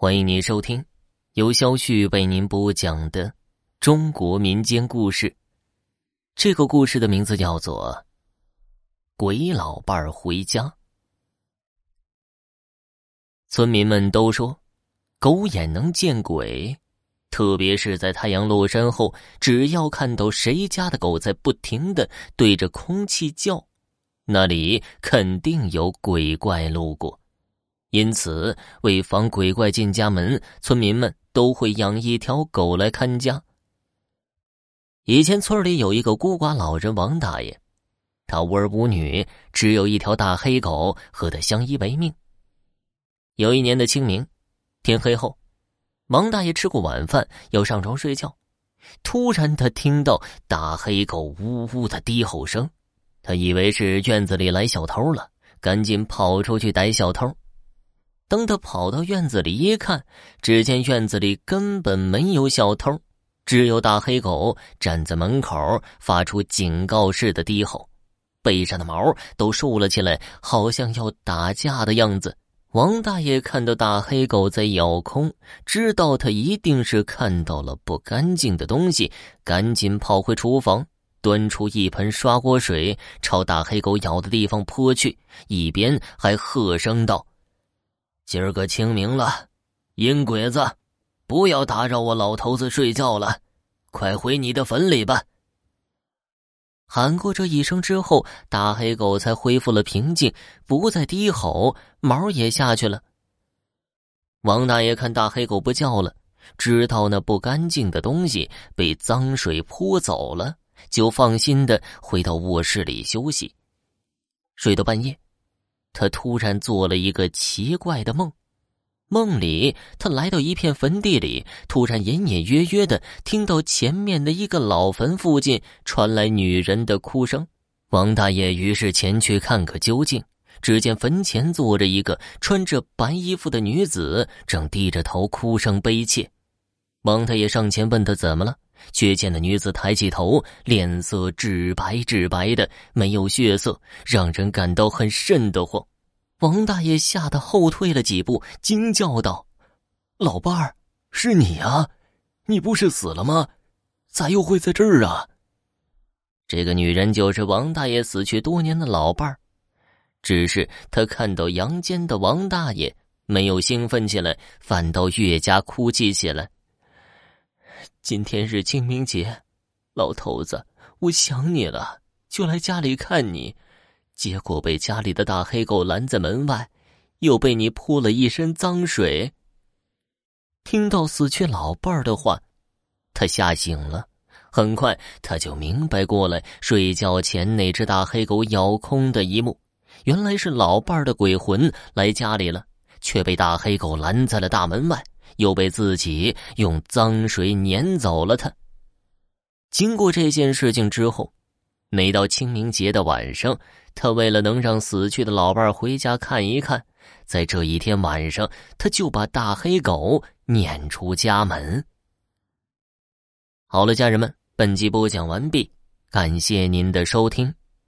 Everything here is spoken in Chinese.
欢迎您收听由肖旭为您播讲的中国民间故事。这个故事的名字叫做《鬼老伴儿回家》。村民们都说，狗眼能见鬼，特别是在太阳落山后，只要看到谁家的狗在不停的对着空气叫，那里肯定有鬼怪路过。因此，为防鬼怪进家门，村民们都会养一条狗来看家。以前村里有一个孤寡老人王大爷，他无儿无女，只有一条大黑狗和他相依为命。有一年的清明，天黑后，王大爷吃过晚饭要上床睡觉，突然他听到大黑狗呜呜的低吼声，他以为是院子里来小偷了，赶紧跑出去逮小偷。等他跑到院子里一看，只见院子里根本没有小偷，只有大黑狗站在门口，发出警告似的低吼，背上的毛都竖了起来，好像要打架的样子。王大爷看到大黑狗在咬空，知道他一定是看到了不干净的东西，赶紧跑回厨房，端出一盆刷锅水，朝大黑狗咬的地方泼去，一边还喝声道。今儿个清明了，阴鬼子，不要打扰我老头子睡觉了，快回你的坟里吧。喊过这一声之后，大黑狗才恢复了平静，不再低吼，毛也下去了。王大爷看大黑狗不叫了，知道那不干净的东西被脏水泼走了，就放心的回到卧室里休息。睡到半夜。他突然做了一个奇怪的梦，梦里他来到一片坟地里，突然隐隐约约的听到前面的一个老坟附近传来女人的哭声。王大爷于是前去看个究竟，只见坟前坐着一个穿着白衣服的女子，正低着头哭声悲切。王大爷上前问她怎么了。却见那女子抬起头，脸色纸白纸白的，没有血色，让人感到很瘆得慌。王大爷吓得后退了几步，惊叫道：“老伴儿，是你啊？你不是死了吗？咋又会在这儿啊？”这个女人就是王大爷死去多年的老伴儿，只是他看到阳间的王大爷，没有兴奋起来，反倒越加哭泣起来。今天是清明节，老头子，我想你了，就来家里看你，结果被家里的大黑狗拦在门外，又被你泼了一身脏水。听到死去老伴儿的话，他吓醒了，很快他就明白过来，睡觉前那只大黑狗咬空的一幕，原来是老伴儿的鬼魂来家里了，却被大黑狗拦在了大门外。又被自己用脏水撵走了。他经过这件事情之后，每到清明节的晚上，他为了能让死去的老伴回家看一看，在这一天晚上，他就把大黑狗撵出家门。好了，家人们，本集播讲完毕，感谢您的收听。